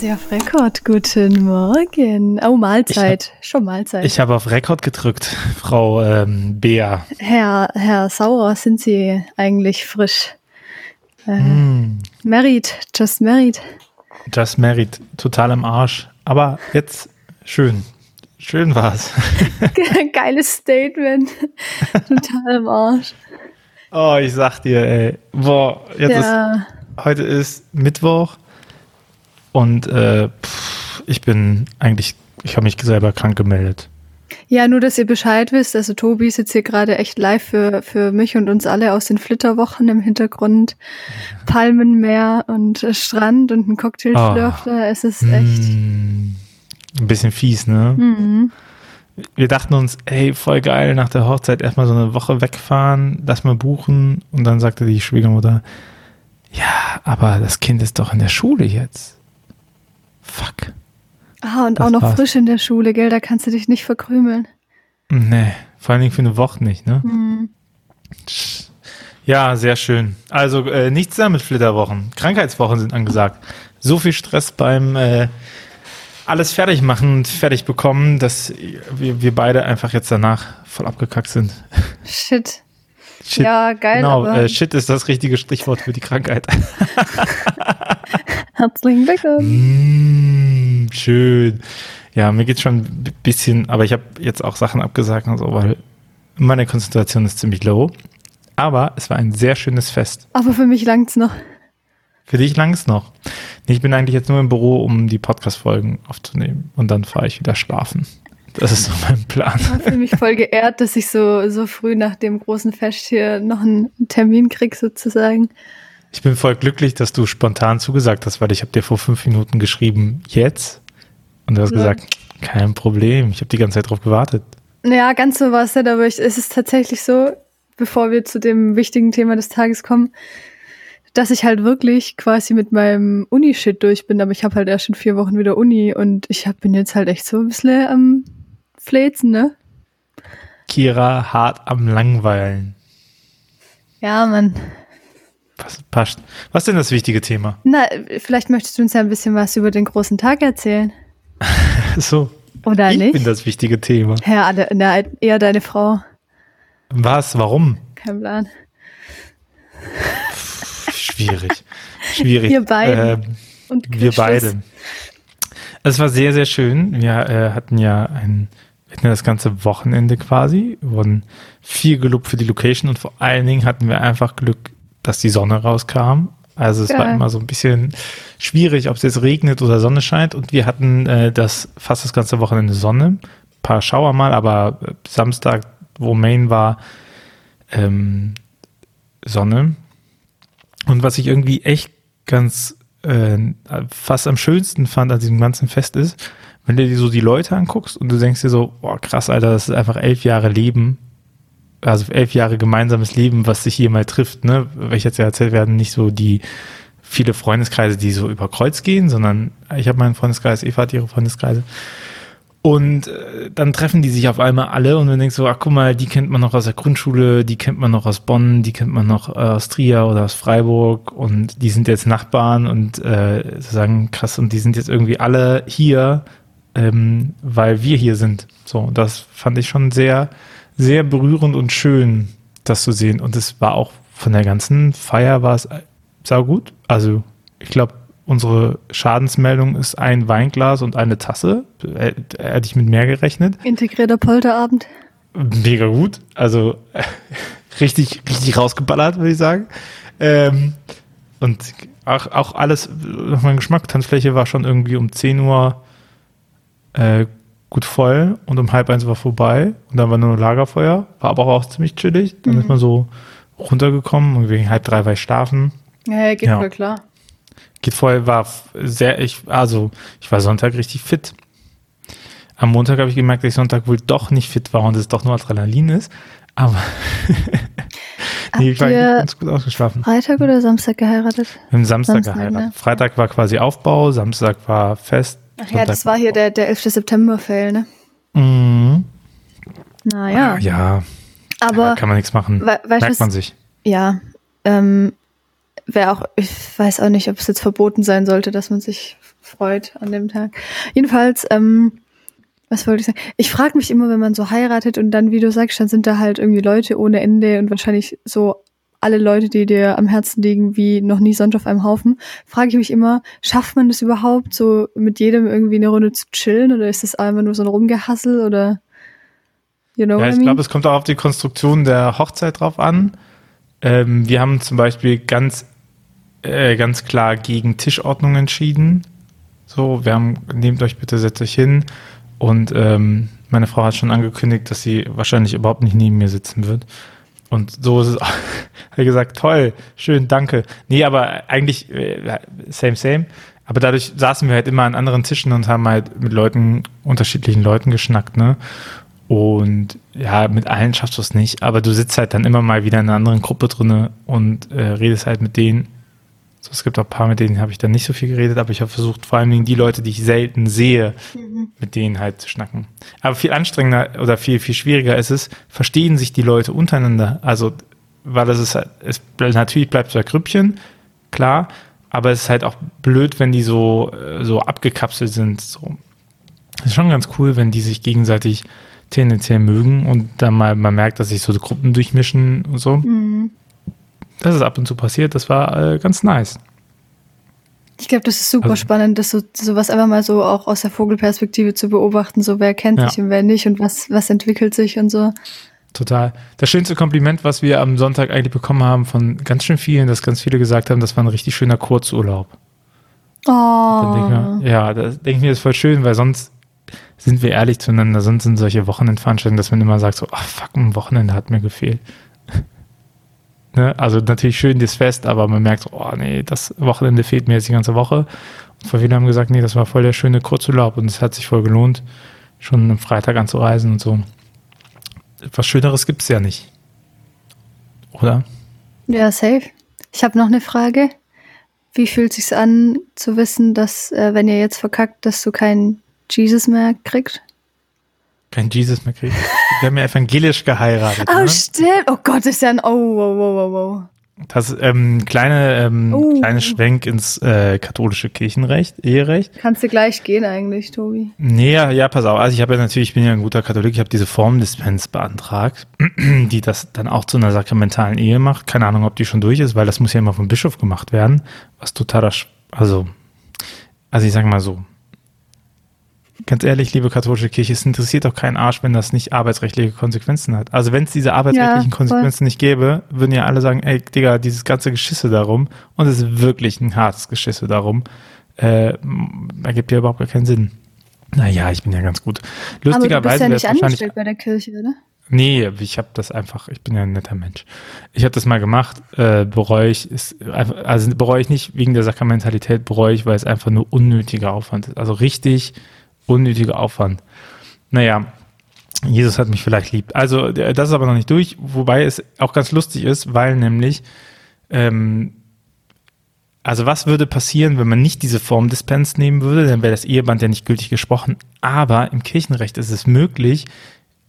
Sie auf Rekord. Guten Morgen. Oh, Mahlzeit. Ich, Schon Mahlzeit. Ich habe auf Rekord gedrückt, Frau ähm, Bea. Herr, Herr Sauer, sind Sie eigentlich frisch? Äh, mm. Married, just married. Just married, total im Arsch. Aber jetzt schön. Schön war's. Geiles Statement. total im Arsch. Oh, ich sag dir, ey. Boah, jetzt ja. ist, heute ist Mittwoch. Und äh, pff, ich bin eigentlich, ich habe mich selber krank gemeldet. Ja, nur, dass ihr Bescheid wisst. Also Tobi ist jetzt hier gerade echt live für, für mich und uns alle aus den Flitterwochen im Hintergrund. Palmenmeer und äh, Strand und ein Cocktail schlürft oh, Es ist echt. Mm, ein bisschen fies, ne? Mhm. Wir dachten uns, ey, voll geil, nach der Hochzeit erstmal so eine Woche wegfahren, das mal buchen. Und dann sagte die Schwiegermutter, ja, aber das Kind ist doch in der Schule jetzt. Fuck. Ah, und das auch noch war's. frisch in der Schule, gell? Da kannst du dich nicht verkrümeln. Nee, vor allen Dingen für eine Woche nicht, ne? Mhm. Ja, sehr schön. Also äh, nichts da mit Flitterwochen. Krankheitswochen sind angesagt. So viel Stress beim äh, alles fertig machen und fertig bekommen, dass wir, wir beide einfach jetzt danach voll abgekackt sind. Shit. Shit. Ja, geil. Genau, äh, Shit ist das richtige Stichwort für die Krankheit. Herzlichen Glückwunsch. Mm, schön. Ja, mir geht's schon ein bisschen, aber ich habe jetzt auch Sachen abgesagt und so, weil meine Konzentration ist ziemlich low. Aber es war ein sehr schönes Fest. Aber für mich langt's noch. Für dich langt's noch. Ich bin eigentlich jetzt nur im Büro, um die Podcast-Folgen aufzunehmen. Und dann fahre ich wieder schlafen. Das ist so mein Plan. Ich fühle mich voll geehrt, dass ich so, so früh nach dem großen Fest hier noch einen Termin krieg, sozusagen. Ich bin voll glücklich, dass du spontan zugesagt hast, weil ich habe dir vor fünf Minuten geschrieben, jetzt. Und du hast ja. gesagt, kein Problem. Ich habe die ganze Zeit drauf gewartet. Naja, ganz so war es nicht, aber ich, es ist tatsächlich so, bevor wir zu dem wichtigen Thema des Tages kommen, dass ich halt wirklich quasi mit meinem Uni-Shit durch bin, aber ich habe halt erst in vier Wochen wieder Uni und ich hab, bin jetzt halt echt so ein bisschen am Fläzen, ne? Kira hart am Langweilen. Ja, Mann. Was, passt. Was ist denn das wichtige Thema? Na, vielleicht möchtest du uns ja ein bisschen was über den großen Tag erzählen. so. Oder ich nicht? Ich bin das wichtige Thema. Ja, na, eher deine Frau. Was? Warum? Kein Plan. Schwierig. Schwierig. Wir beide. Ähm, Und wir beide. Es war sehr, sehr schön. Wir äh, hatten ja ein, wir hatten ja das ganze Wochenende quasi, wir wurden viel gelobt für die Location und vor allen Dingen hatten wir einfach Glück, dass die Sonne rauskam. Also es ja. war immer so ein bisschen schwierig, ob es jetzt regnet oder Sonne scheint. Und wir hatten äh, das fast das ganze Wochenende Sonne. Ein paar Schauer mal, aber äh, Samstag, wo Main war, ähm, Sonne. Und was ich irgendwie echt ganz äh, fast am schönsten fand an diesem ganzen Fest ist, wenn du dir so die Leute anguckst und du denkst dir so, boah, krass, Alter, das ist einfach elf Jahre Leben, also elf Jahre gemeinsames Leben, was sich hier mal trifft, ne? Weil ich jetzt ja erzählt werden, nicht so die viele Freundeskreise, die so über Kreuz gehen, sondern ich habe meinen Freundeskreis, Eva hat ihre Freundeskreise. Und äh, dann treffen die sich auf einmal alle und dann denkst du, ach guck mal, die kennt man noch aus der Grundschule, die kennt man noch aus Bonn, die kennt man noch äh, aus Trier oder aus Freiburg und die sind jetzt Nachbarn und äh, sagen krass und die sind jetzt irgendwie alle hier, ähm, weil wir hier sind. So, das fand ich schon sehr, sehr berührend und schön, das zu sehen. Und es war auch von der ganzen Feier war es sau gut. Also ich glaube, Unsere Schadensmeldung ist ein Weinglas und eine Tasse. Hätte ich mit mehr gerechnet. Integrierter Polterabend. Mega gut. Also äh, richtig, richtig rausgeballert, würde ich sagen. Ähm, und auch, auch alles nach meinem Geschmack. Tanzfläche war schon irgendwie um 10 Uhr äh, gut voll und um halb eins war vorbei. Und dann war nur Lagerfeuer. War aber auch ziemlich chillig. Dann mhm. ist man so runtergekommen und wegen halb drei war ich schlafen. Ja, geht ja. voll klar geht vorher, war sehr, ich, also ich war Sonntag richtig fit. Am Montag habe ich gemerkt, dass ich Sonntag wohl doch nicht fit war und es doch nur Adrenalin ist. Aber nee, ich war ganz gut ausgeschlafen. Freitag oder Samstag geheiratet? Haben Samstag, Samstag geheiratet. Ne? Freitag war quasi Aufbau, Samstag war Fest. Ach ja, das war hier der, der 11. September-Fail, ne? Mhm. Naja. Ja. Aber ja, kann man nichts machen. We Merkt man sich. Ja. Ähm, wäre auch, ich weiß auch nicht, ob es jetzt verboten sein sollte, dass man sich freut an dem Tag. Jedenfalls, ähm, was wollte ich sagen? Ich frage mich immer, wenn man so heiratet und dann, wie du sagst, dann sind da halt irgendwie Leute ohne Ende und wahrscheinlich so alle Leute, die dir am Herzen liegen, wie noch nie Sonntag auf einem Haufen, frage ich mich immer, schafft man das überhaupt, so mit jedem irgendwie eine Runde zu chillen oder ist das einfach nur so ein Rumgehassel oder you know Ja, ich glaube, es kommt auch auf die Konstruktion der Hochzeit drauf an. Ähm, wir haben zum Beispiel ganz, äh, ganz klar gegen Tischordnung entschieden. So, wir haben, nehmt euch bitte, setzt euch hin. Und ähm, meine Frau hat schon angekündigt, dass sie wahrscheinlich überhaupt nicht neben mir sitzen wird. Und so ist es, er gesagt, toll, schön, danke. Nee, aber eigentlich äh, same, same. Aber dadurch saßen wir halt immer an anderen Tischen und haben halt mit Leuten, unterschiedlichen Leuten geschnackt, ne? Und ja, mit allen schaffst du es nicht, aber du sitzt halt dann immer mal wieder in einer anderen Gruppe drinne und äh, redest halt mit denen. So, es gibt auch ein paar, mit denen habe ich dann nicht so viel geredet, aber ich habe versucht, vor allen Dingen die Leute, die ich selten sehe, mhm. mit denen halt zu schnacken. Aber viel anstrengender oder viel, viel schwieriger ist es, verstehen sich die Leute untereinander. Also, weil das ist, es, natürlich bleibt bei Grüppchen, klar, aber es ist halt auch blöd, wenn die so, äh, so abgekapselt sind. So. Es ist schon ganz cool, wenn die sich gegenseitig tendenziell mögen und dann mal man merkt, dass sich so Gruppen durchmischen und so. Mhm. Das ist ab und zu passiert, das war äh, ganz nice. Ich glaube, das ist super also, spannend, das so sowas einfach mal so auch aus der Vogelperspektive zu beobachten, so wer kennt ja. sich und wer nicht und was, was entwickelt sich und so. Total. Das schönste Kompliment, was wir am Sonntag eigentlich bekommen haben von ganz schön vielen, dass ganz viele gesagt haben, das war ein richtig schöner Kurzurlaub. Oh. Ich ja, da denke ich mir, das ist voll schön, weil sonst sind wir ehrlich zueinander, sonst sind solche Wochenendveranstaltungen, dass man immer sagt so, ach fuck, ein Wochenende hat mir gefehlt. Ne? Also natürlich schön das Fest, aber man merkt so, oh nee, das Wochenende fehlt mir jetzt die ganze Woche. Und vor viele haben gesagt, nee, das war voll der schöne Kurzurlaub und es hat sich voll gelohnt, schon am Freitag anzureisen und so. Was Schöneres gibt es ja nicht. Oder? Ja, safe. Ich habe noch eine Frage. Wie fühlt es sich an zu wissen, dass äh, wenn ihr jetzt verkackt, dass du keinen Jesus mehr kriegt? Kein Jesus mehr kriegt. Wir haben ja evangelisch geheiratet. Oh, ne? stimmt. Oh Gott, ist ja ein. Oh, wow, wow, wow, wow. Das ähm, kleine ähm, uh. kleine Schwenk ins äh, katholische Kirchenrecht, Eherecht. Kannst du gleich gehen eigentlich, Tobi? Nee, ja, ja pass auf. Also ich habe ja natürlich, ich bin ja ein guter Katholik, ich habe diese Formdispens beantragt, die das dann auch zu einer sakramentalen Ehe macht. Keine Ahnung, ob die schon durch ist, weil das muss ja immer vom Bischof gemacht werden, was totaler, also, also ich sage mal so, Ganz ehrlich, liebe katholische Kirche, es interessiert doch keinen Arsch, wenn das nicht arbeitsrechtliche Konsequenzen hat. Also wenn es diese arbeitsrechtlichen ja, Konsequenzen nicht gäbe, würden ja alle sagen, ey, Digga, dieses ganze Geschisse darum, und es ist wirklich ein hartes Geschisse darum, äh, ergibt ja überhaupt gar keinen Sinn. Naja, ich bin ja ganz gut. Lustigerweise Aber du bist ja nicht angestellt bei der Kirche, oder? Nee, ich habe das einfach, ich bin ja ein netter Mensch. Ich habe das mal gemacht, äh, bereue ich, ist, also bereue ich nicht wegen der Sakramentalität, bereue ich, weil es einfach nur unnötiger Aufwand ist. Also richtig unnötiger Aufwand. Naja, Jesus hat mich vielleicht lieb. Also das ist aber noch nicht durch, wobei es auch ganz lustig ist, weil nämlich, ähm, also was würde passieren, wenn man nicht diese Form Dispens nehmen würde, dann wäre das Eheband ja nicht gültig gesprochen. Aber im Kirchenrecht ist es möglich,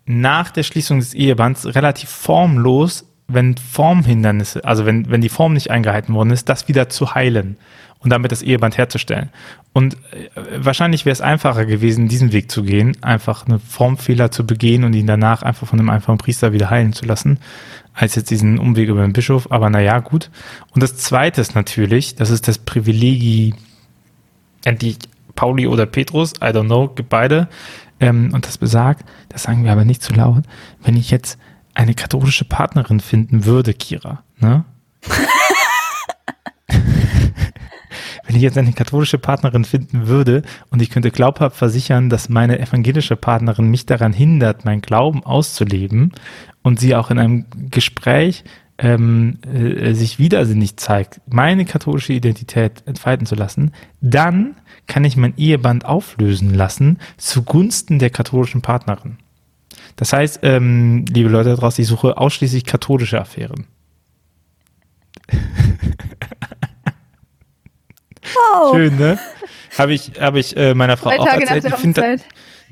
nach der Schließung des Ehebands relativ formlos, wenn Formhindernisse, also wenn, wenn die Form nicht eingehalten worden ist, das wieder zu heilen und damit das Eheband herzustellen. Und äh, wahrscheinlich wäre es einfacher gewesen, diesen Weg zu gehen, einfach eine Formfehler zu begehen und ihn danach einfach von einem einfachen Priester wieder heilen zu lassen, als jetzt diesen Umweg über den Bischof. Aber naja, gut. Und das Zweite ist natürlich, das ist das Privileg, endlich Pauli oder Petrus, I don't know, gibt beide. Ähm, und das besagt, das sagen wir aber nicht zu laut, wenn ich jetzt eine katholische Partnerin finden würde, Kira, ne? wenn ich jetzt eine katholische Partnerin finden würde und ich könnte glaubhaft versichern, dass meine evangelische Partnerin mich daran hindert, meinen Glauben auszuleben und sie auch in einem Gespräch ähm, äh, sich widersinnig zeigt, meine katholische Identität entfalten zu lassen, dann kann ich mein Eheband auflösen lassen zugunsten der katholischen Partnerin. Das heißt, ähm, liebe Leute da draußen, ich suche ausschließlich katholische Affären. Oh. Schön, ne? Habe ich, hab ich äh, meiner Frau Drei auch erzählt. Die findet,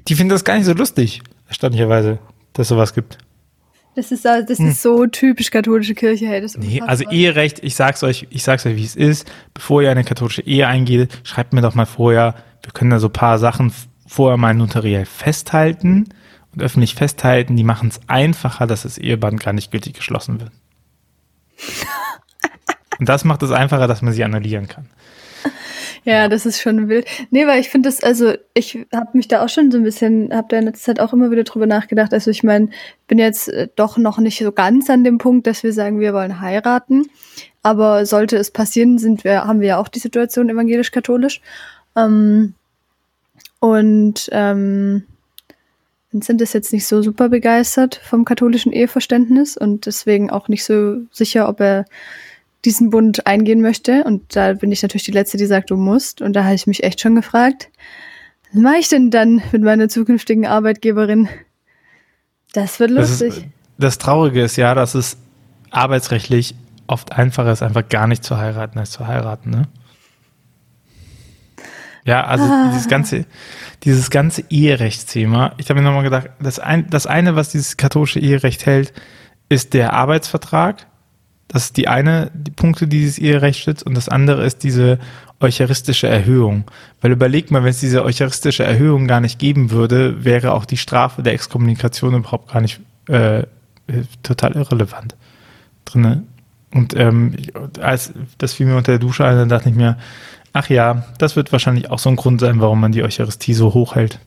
die findet das gar nicht so lustig, erstaunlicherweise, dass es sowas gibt. Das ist, das ist hm. so typisch katholische Kirche. Hey, das nee, also Eherecht, ich sag's euch, ich sag's euch, wie es ist. Bevor ihr eine katholische Ehe eingeht, schreibt mir doch mal vorher, wir können da so ein paar Sachen vorher mal notariell festhalten und öffentlich festhalten. Die machen es einfacher, dass das Eheband gar nicht gültig geschlossen wird. und das macht es einfacher, dass man sie annullieren kann. Ja, das ist schon wild. Nee, weil ich finde das, also ich habe mich da auch schon so ein bisschen, habe da in letzter Zeit auch immer wieder drüber nachgedacht. Also ich meine, bin jetzt äh, doch noch nicht so ganz an dem Punkt, dass wir sagen, wir wollen heiraten. Aber sollte es passieren, sind wir, haben wir ja auch die Situation evangelisch-katholisch. Ähm, und ähm, Vincent ist jetzt nicht so super begeistert vom katholischen Eheverständnis und deswegen auch nicht so sicher, ob er diesen Bund eingehen möchte. Und da bin ich natürlich die Letzte, die sagt, du musst. Und da habe ich mich echt schon gefragt, was mache ich denn dann mit meiner zukünftigen Arbeitgeberin? Das wird lustig. Das, ist, das Traurige ist ja, dass es arbeitsrechtlich oft einfacher ist, einfach gar nicht zu heiraten, als zu heiraten, ne? Ja, also ah. dieses ganze, dieses ganze Eherechtsthema. Ich habe mir nochmal gedacht, das, ein, das eine, was dieses katholische Eherecht hält, ist der Arbeitsvertrag. Das ist die eine, die Punkte, die dieses Eherecht schützt. Und das andere ist diese eucharistische Erhöhung. Weil überlegt mal, wenn es diese eucharistische Erhöhung gar nicht geben würde, wäre auch die Strafe der Exkommunikation überhaupt gar nicht äh, total irrelevant drinne. Und ähm, als das fiel mir unter der Dusche ein, dann dachte ich mir, ach ja, das wird wahrscheinlich auch so ein Grund sein, warum man die Eucharistie so hochhält.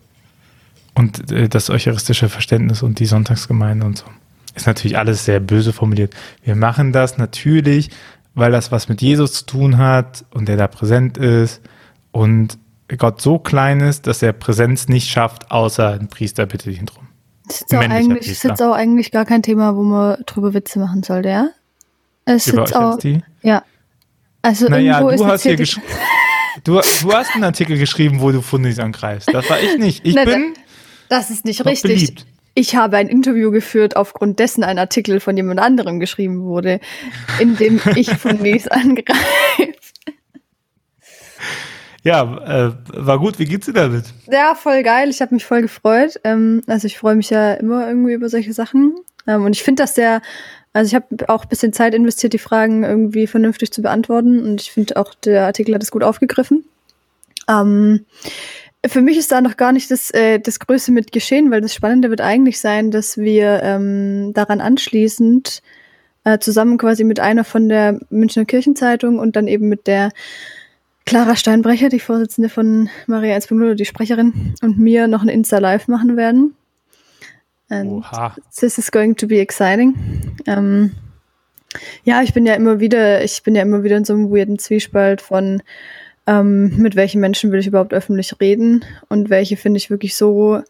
Und äh, das eucharistische Verständnis und die Sonntagsgemeinde und so. Ist natürlich alles sehr böse formuliert. Wir machen das natürlich, weil das was mit Jesus zu tun hat und der da präsent ist und Gott so klein ist, dass er Präsenz nicht schafft, außer ein Priester bitte dich drum. Das ist, auch eigentlich, ist jetzt auch eigentlich gar kein Thema, wo man drüber Witze machen sollte, ja? Es ist jetzt auch, ja. Also naja, irgendwo du hast hier geschrieben. Du, du hast einen Artikel geschrieben, wo du Fundis angreifst. Das war ich nicht. Ich Na, bin. Das ist nicht richtig. Beliebt ich habe ein Interview geführt, aufgrund dessen ein Artikel von jemand anderem geschrieben wurde, in dem ich von Nies angreife. Ja, äh, war gut. Wie geht's dir damit? Ja, voll geil. Ich habe mich voll gefreut. Ähm, also ich freue mich ja immer irgendwie über solche Sachen. Ähm, und ich finde das sehr, also ich habe auch ein bisschen Zeit investiert, die Fragen irgendwie vernünftig zu beantworten. Und ich finde auch, der Artikel hat es gut aufgegriffen. Ähm, für mich ist da noch gar nicht das, äh, das Größte mit geschehen, weil das Spannende wird eigentlich sein, dass wir ähm, daran anschließend äh, zusammen quasi mit einer von der Münchner Kirchenzeitung und dann eben mit der Clara Steinbrecher, die Vorsitzende von Maria 1.0, die Sprecherin, und mir noch ein Insta-Live machen werden. And Oha. This is going to be exciting. Ähm, ja, ich bin ja immer wieder, ich bin ja immer wieder in so einem weirden Zwiespalt von ähm, mit welchen Menschen will ich überhaupt öffentlich reden und welche finde ich wirklich so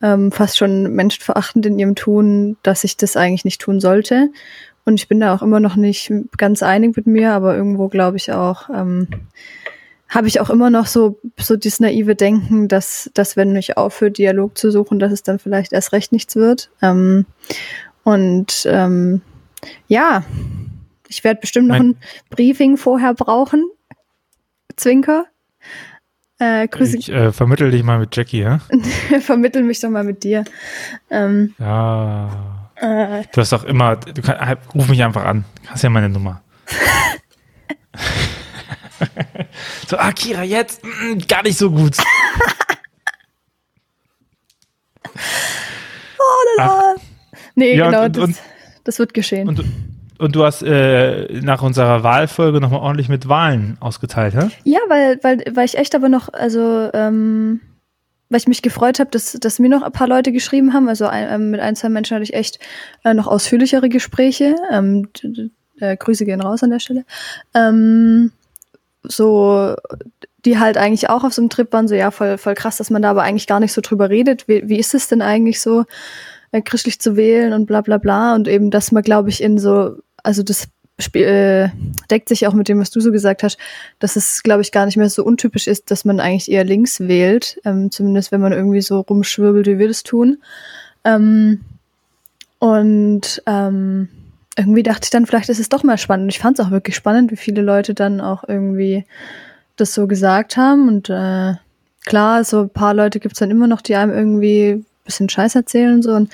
ähm, fast schon menschenverachtend in ihrem Tun, dass ich das eigentlich nicht tun sollte. Und ich bin da auch immer noch nicht ganz einig mit mir, aber irgendwo glaube ich auch, ähm, habe ich auch immer noch so, so dieses naive Denken, dass, dass wenn ich aufhöre, Dialog zu suchen, dass es dann vielleicht erst recht nichts wird. Ähm, und ähm, ja, ich werde bestimmt noch ein Briefing vorher brauchen, Zwinker. Äh, grüße. Ich äh, vermittel dich mal mit Jackie, ja? vermittel mich doch mal mit dir. Ähm, ja. Äh, du hast doch immer, du kannst, halt, ruf mich einfach an. Du hast ja meine Nummer. so, Akira, jetzt mm, gar nicht so gut. oh, lala. Nee, ja, genau, und, das, und, das wird geschehen. Und, und du hast äh, nach unserer Wahlfolge nochmal ordentlich mit Wahlen ausgeteilt, hä? Ja, weil, weil, weil ich echt aber noch, also, ähm, weil ich mich gefreut habe, dass, dass mir noch ein paar Leute geschrieben haben. Also ein, äh, mit ein, zwei Menschen hatte ich echt äh, noch ausführlichere Gespräche. Ähm, äh, Grüße gehen raus an der Stelle. Ähm, so, die halt eigentlich auch auf so einem Trip waren, so ja, voll, voll krass, dass man da aber eigentlich gar nicht so drüber redet. Wie, wie ist es denn eigentlich so, äh, christlich zu wählen und bla bla bla? Und eben, dass man, glaube ich, in so also das äh, deckt sich auch mit dem, was du so gesagt hast, dass es, glaube ich, gar nicht mehr so untypisch ist, dass man eigentlich eher links wählt, ähm, zumindest wenn man irgendwie so rumschwirbelt, wie wir das tun. Ähm, und ähm, irgendwie dachte ich dann, vielleicht ist es doch mal spannend. Ich fand es auch wirklich spannend, wie viele Leute dann auch irgendwie das so gesagt haben. Und äh, klar, so ein paar Leute gibt es dann immer noch, die einem irgendwie ein bisschen Scheiß erzählen so. Und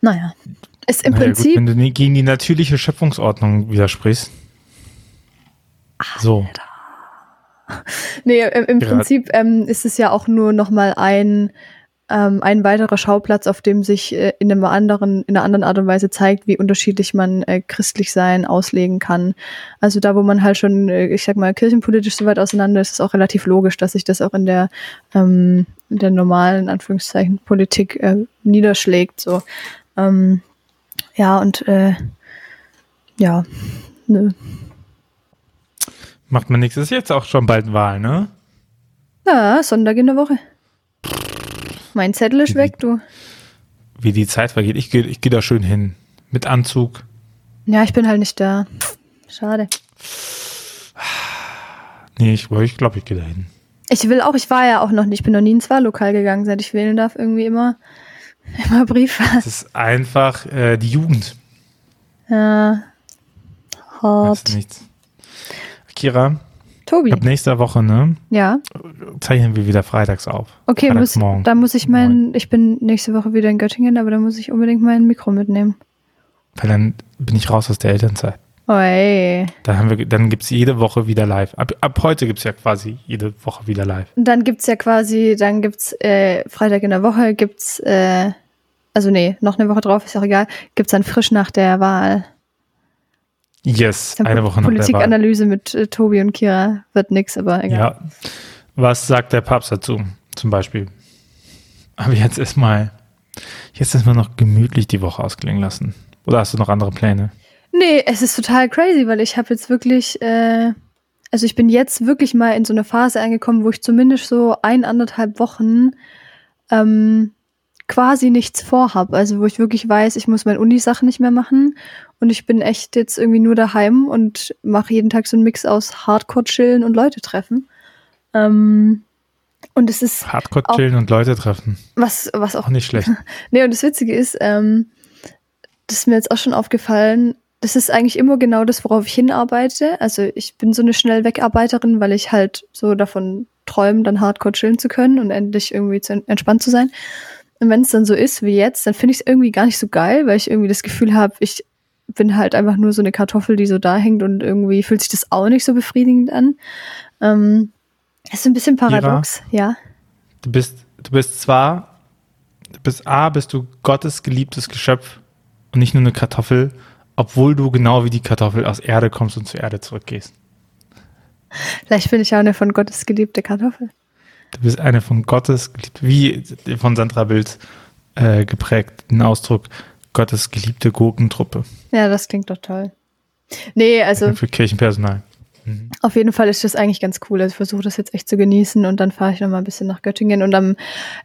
naja. Ist im Naja, Prinzip. Gut, wenn du gegen die natürliche Schöpfungsordnung widersprichst. So. Nee, im, im Prinzip ähm, ist es ja auch nur nochmal ein, ähm, ein weiterer Schauplatz, auf dem sich äh, in, einem anderen, in einer anderen Art und Weise zeigt, wie unterschiedlich man äh, christlich sein auslegen kann. Also da, wo man halt schon, äh, ich sag mal, kirchenpolitisch so weit auseinander ist, ist auch relativ logisch, dass sich das auch in der, ähm, in der normalen, Anführungszeichen, Politik äh, niederschlägt. So. Ähm, ja, und äh, ja, nö. Macht man nichts. Ist jetzt auch schon bald Wahl, ne? Ja, Sonntag in der Woche. Mein Zettel ist Die- weg, du. Wie die Zeit vergeht. Ich gehe ich geh da schön hin. Mit Anzug. Ja, ich bin halt nicht da. Schade. Nee, ich, ich glaube, ich gehe da hin. Ich will auch, ich war ja auch noch nicht, ich bin noch nie ins Wahllokal gegangen, seit ich wählen darf, irgendwie immer, immer Brief. Es ist einfach äh, die Jugend. Ja. Das ist nichts. Kira, Tobi. ab nächster Woche, ne? Ja. Zeichnen wir wieder freitags auf. Okay, muss, Freitagsmorgen. da muss ich mein, ich bin nächste Woche wieder in Göttingen, aber da muss ich unbedingt mein Mikro mitnehmen. Weil dann bin ich raus aus der Elternzeit. Oh, ey. Da haben wir, dann gibt's jede Woche wieder live. Ab, ab heute gibt's ja quasi jede Woche wieder live. Und dann gibt's ja quasi, dann gibt's äh, Freitag in der Woche, gibt's, äh, also nee, noch eine Woche drauf, ist auch egal, gibt's dann frisch nach der Wahl. Yes, Dann eine Woche nach der Wahl. Politikanalyse mit äh, Tobi und Kira wird nix, aber egal. Ja. Was sagt der Papst dazu? Zum Beispiel. Aber jetzt erstmal, jetzt erstmal noch gemütlich die Woche ausklingen lassen. Oder hast du noch andere Pläne? Nee, es ist total crazy, weil ich habe jetzt wirklich, äh, also ich bin jetzt wirklich mal in so eine Phase angekommen, wo ich zumindest so ein, anderthalb Wochen ähm, quasi nichts vorhab. Also wo ich wirklich weiß, ich muss meine Uni-Sachen nicht mehr machen und ich bin echt jetzt irgendwie nur daheim und mache jeden Tag so einen Mix aus Hardcore-Chillen und Leute treffen. Ähm, und es ist Hardcore Auch- chillen und Leute treffen. was, was auch Auch nicht schlecht. Nee, und das Witzige ist, ähm, das ist mir jetzt auch schon aufgefallen, das ist eigentlich immer genau das, worauf ich hinarbeite. Also ich bin so eine schnell Wegarbeiterin, weil ich halt so davon träume, dann hardcore chillen zu können und endlich irgendwie zu, entspannt zu sein. Und wenn es dann so ist wie jetzt, dann finde ich es irgendwie gar nicht so geil, weil ich irgendwie das Gefühl habe, ich bin halt einfach nur so eine Kartoffel, die so da hängt und irgendwie fühlt sich das auch nicht so befriedigend an. Ähm, ist ein bisschen paradox, ja. Du bist, du bist zwar, du bist A, bist du Gottes geliebtes Geschöpf und nicht nur eine Kartoffel, obwohl du genau wie die Kartoffel aus Erde kommst und zur Erde zurückgehst. Vielleicht bin ich auch eine von Gottes geliebte Kartoffel. Du bist eine von Gottes geliebt, wie von Sandra Bild äh, geprägt, den Ausdruck Gottes geliebte Gurkentruppe Ja, das klingt doch toll. Nee, also für Kirchenpersonal. Mhm. auf jeden Fall ist das eigentlich ganz cool. Also ich versuche das jetzt echt zu genießen und dann fahre ich noch mal ein bisschen nach Göttingen und am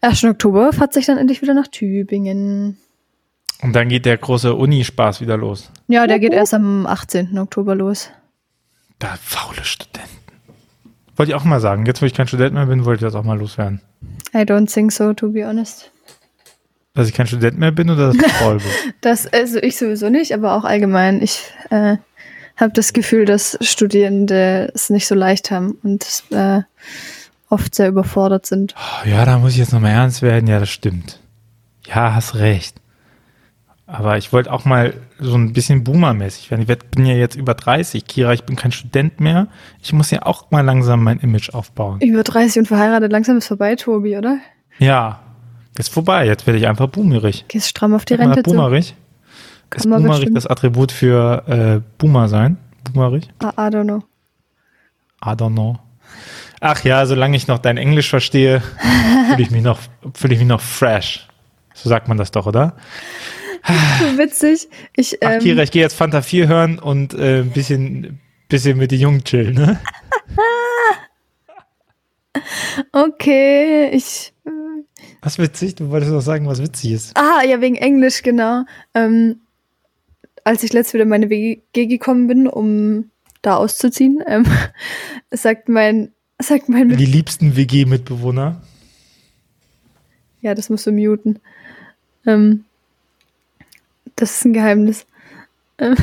1. Oktober fahrt sich dann endlich wieder nach Tübingen. Und dann geht der große Unispaß wieder los. Ja, der geht erst am 18. Oktober los. Da faule Studenten. Wollte ich auch mal sagen. Jetzt, wo ich kein Student mehr bin, wollte ich das auch mal loswerden. I don't think so, to be honest. Dass ich kein Student mehr bin oder dass ich faul bin? Das, also ich sowieso nicht, aber auch allgemein. Ich äh, habe das Gefühl, dass Studierende es nicht so leicht haben und äh, oft sehr überfordert sind. Oh, ja, da muss ich jetzt nochmal ernst werden. Ja, das stimmt. Ja, hast recht. Aber ich wollte auch mal so ein bisschen Boomer-mäßig werden. Ich bin ja jetzt über 30. Kira, ich bin kein Student mehr. Ich muss ja auch mal langsam mein Image aufbauen. Über 30 und verheiratet, langsam ist vorbei, Tobi, oder? Ja, ist vorbei. Jetzt werde ich einfach boomerig. Gehst stramm auf die Rente zu. boomerig? Ist Kann man boomerig bestimmt. das Attribut für äh, Boomer sein? Boomerig? I, I don't know. I don't know. Ach ja, solange ich noch dein Englisch verstehe, fühle ich mich noch, fühle ich mich noch fresh. So sagt man das doch, oder? So witzig. Ich, Ach, ähm, Kira, ich gehe jetzt Fanta 4 hören und äh, ein bisschen, bisschen mit den Jungen chillen, ne? okay, ich. Was witzig? Du wolltest doch sagen, was witzig ist. Ah, ja, wegen Englisch, genau. Ähm, als ich letztes wieder in meine WG gekommen bin, um da auszuziehen, ähm, sagt mein, sagt mein Die liebsten WG-Mitbewohner. Ja, das musst du muten. Ähm, das ist ein Geheimnis. Ähm,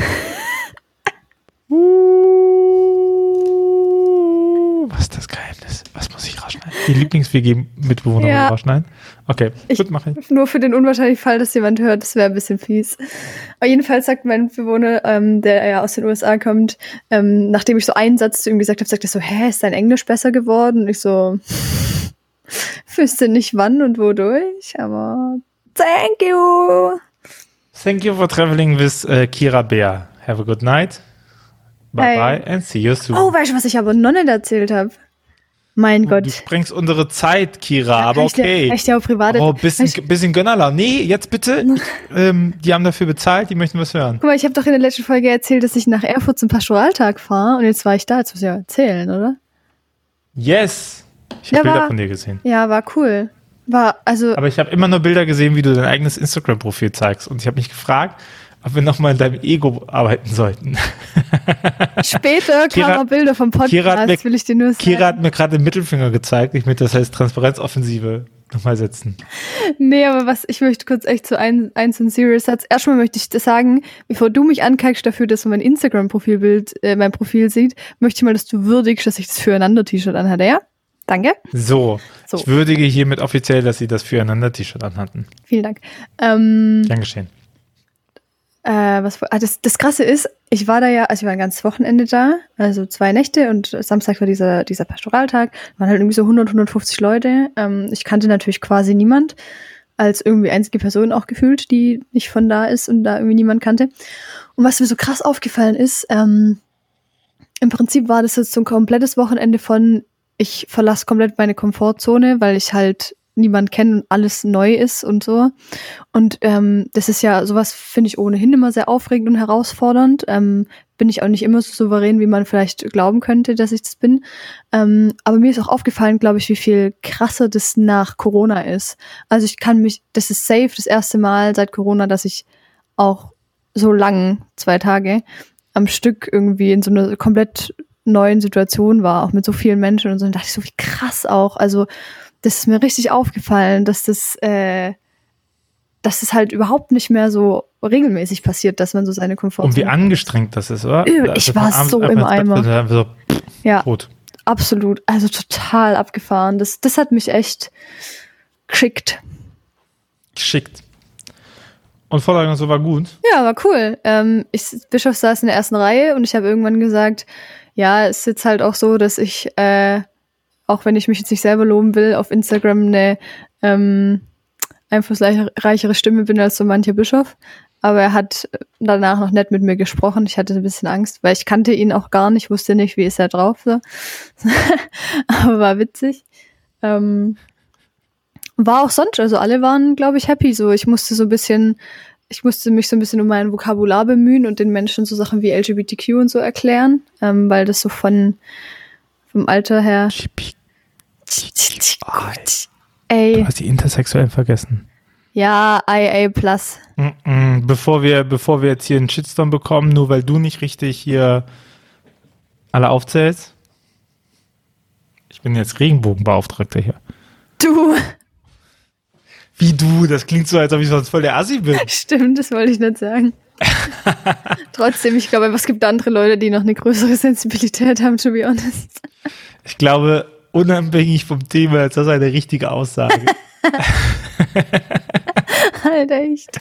Uh, was ist das Geheimnis? Was muss ich rausschneiden? die Lieblings-WG-Mitbewohner Ja. rausschneiden? Okay, Ich- gut, mache ich. Nur für den unwahrscheinlichen Fall, dass jemand hört, das wäre ein bisschen fies. Aber jedenfalls sagt mein Bewohner, ähm, der ja aus den USA kommt, ähm, nachdem ich so einen Satz zu ihm gesagt habe, sagt er so, hä, ist dein Englisch besser geworden? Und ich so, wüsste nicht wann und wodurch, aber thank you. Thank you for traveling with äh, Kira Bär. Have a good night. Bye Hey. bye and see you soon. Oh, weißt du, was ich aber noch nicht erzählt habe? Mein Gott. Du sprengst unsere Zeit, Kira, aber ich dir- okay. ich dir auch privat Oh, bisschen, ich- bisschen Gönnerler. Nee, jetzt bitte. ähm, die haben dafür bezahlt, die möchten was hören. Guck mal, ich habe doch in der letzten Folge erzählt, dass ich nach Erfurt zum Pastoraltag fahre und jetzt war ich da. Jetzt muss ich ja erzählen, oder? Yes. Ich Ja, habe Bilder war- von dir gesehen. Ja, war cool. War, also, Aber ich habe immer nur Bilder gesehen, wie du dein eigenes Instagram-Profil zeigst. Und ich habe mich gefragt, ob wir nochmal in deinem Ego arbeiten sollten. später Kira- kamen Bilder vom Podcast, Kira hat mir- will ich dir nur sagen. Kira hat mir gerade den Mittelfinger gezeigt. Ich möchte das heißt Transparenzoffensive nochmal setzen. Nee, aber was, ich möchte kurz echt zu ein, eins und Serious Satz. Erstmal möchte ich das sagen, bevor du mich ankackst dafür, dass man mein Instagram-Profilbild, äh, mein Profil sieht, möchte ich mal, dass du würdigst, dass ich das Füreinander-T-Shirt anhatte, ja? Danke. So, So. ich würdige hiermit offiziell, dass sie das Füreinander-T-Shirt anhatten. Vielen Dank. Ähm, Gern geschehen. äh, was, ah, das, das Krasse ist, ich war da ja, also ich war ein ganzes Wochenende da, also zwei Nächte und Samstag war dieser, dieser Pastoraltag, waren halt irgendwie so 100, 150 Leute. Ähm, ich kannte natürlich quasi niemand, als irgendwie einzige Person auch gefühlt, die nicht von da ist und da irgendwie niemand kannte. Und was mir so krass aufgefallen ist, ähm, im Prinzip war das jetzt so ein komplettes Wochenende von, ich verlasse komplett meine Komfortzone, weil ich halt niemand kenne und alles neu ist und so. Und ähm, das ist ja, sowas finde ich ohnehin immer sehr aufregend und herausfordernd. Ähm, bin ich auch nicht immer so souverän, wie man vielleicht glauben könnte, dass ich das bin. Ähm, aber mir ist auch aufgefallen, glaube ich, wie viel krasser das nach Corona ist. Also ich kann mich, das ist safe das erste Mal seit Corona, dass ich auch so lang, zwei Tage, am Stück irgendwie in so einer komplett neuen Situation war, auch mit so vielen Menschen und so. Und dachte ich so, wie krass auch. Also das ist mir richtig aufgefallen, dass das, äh, dass es halt überhaupt nicht mehr so regelmäßig passiert, dass man so seine Und Komfortzone. wie angestrengt das ist, oder? Ich dass war so im Eimer. und So, pff, ja, tot. absolut. Also total abgefahren. Das, das hat mich echt geschickt. Geschickt. Und Vortrag und so war gut. Ja, war cool. Ähm, ich, Bischof saß in der ersten Reihe und ich habe irgendwann gesagt, ja, es ist jetzt halt auch so, dass ich, äh, auch wenn ich mich jetzt nicht selber loben will, auf Instagram eine ähm, einflussreichere Stimme bin als so mancher Bischof. Aber er hat danach noch nett mit mir gesprochen. Ich hatte ein bisschen Angst, weil ich kannte ihn auch gar nicht, wusste nicht, wie ist er drauf. So. Aber war witzig. Ähm, war auch sonst, also alle waren, glaube ich, happy. So, ich musste so ein bisschen, ich musste mich so ein bisschen um mein Vokabular bemühen und den Menschen so Sachen wie LGBTQ und so erklären, ähm, weil das so von vom Alter her. Ey, Du hast die Intersexuellen vergessen. ja, IA Plus. Bevor wir, bevor wir jetzt hier einen Shitstorm bekommen, nur weil du nicht richtig hier alle aufzählst. Ich bin jetzt Regenbogenbeauftragter hier. Du, Wie du? Das klingt so, als ob ich sonst voll der Assi bin. stimmt, das wollte ich nicht sagen. Trotzdem, ich glaube, es gibt andere Leute, die noch eine größere Sensibilität haben, to be honest. Ich glaube, unabhängig vom Thema ist das eine richtige Aussage. Halt echt.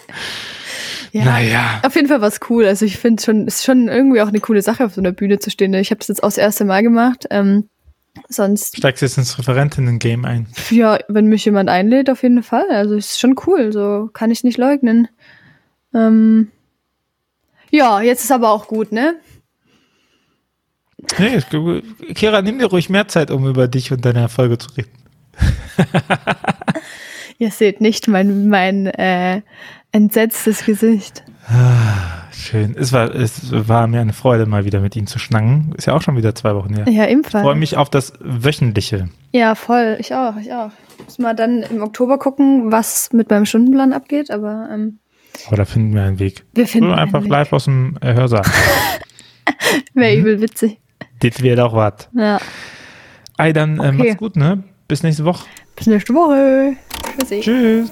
Ja. Naja. Auf jeden Fall war es cool. Also ich finde schon, ist schon irgendwie auch eine coole Sache, auf so einer Bühne zu stehen. Ich habe das jetzt auch das erste Mal gemacht. Ähm, sonst, Steigst jetzt ins Referentinnen-Game ein. ja, wenn mich jemand einlädt, auf jeden Fall. Also es ist schon cool. So kann ich nicht leugnen. Ähm, ja, jetzt ist aber auch gut, ne? Nee, ich- Kira, nimm dir ruhig mehr Zeit, um über dich und deine Erfolge zu reden. Ihr seht nicht mein, mein äh, entsetztes Gesicht. Schön. Es war, es war mir eine Freude, mal wieder mit Ihnen zu schnacken. Ist ja auch schon wieder zwei Wochen her. Ja, Ich ebenfalls. freue mich auf das Wöchentliche. Ja, voll. Ich auch, ich auch. Muss mal dann im Oktober gucken, was mit meinem Stundenplan abgeht, aber ähm, Aber da finden wir einen Weg. wir finden Oder einfach live aus dem äh, Hörsaal. Wäre Mhm. übel witzig. das wäre doch was. Ja. Ey, dann äh, Okay. macht's gut, ne? Bis nächste Woche. Bis nächste Woche. Tschüssi. Tschüss.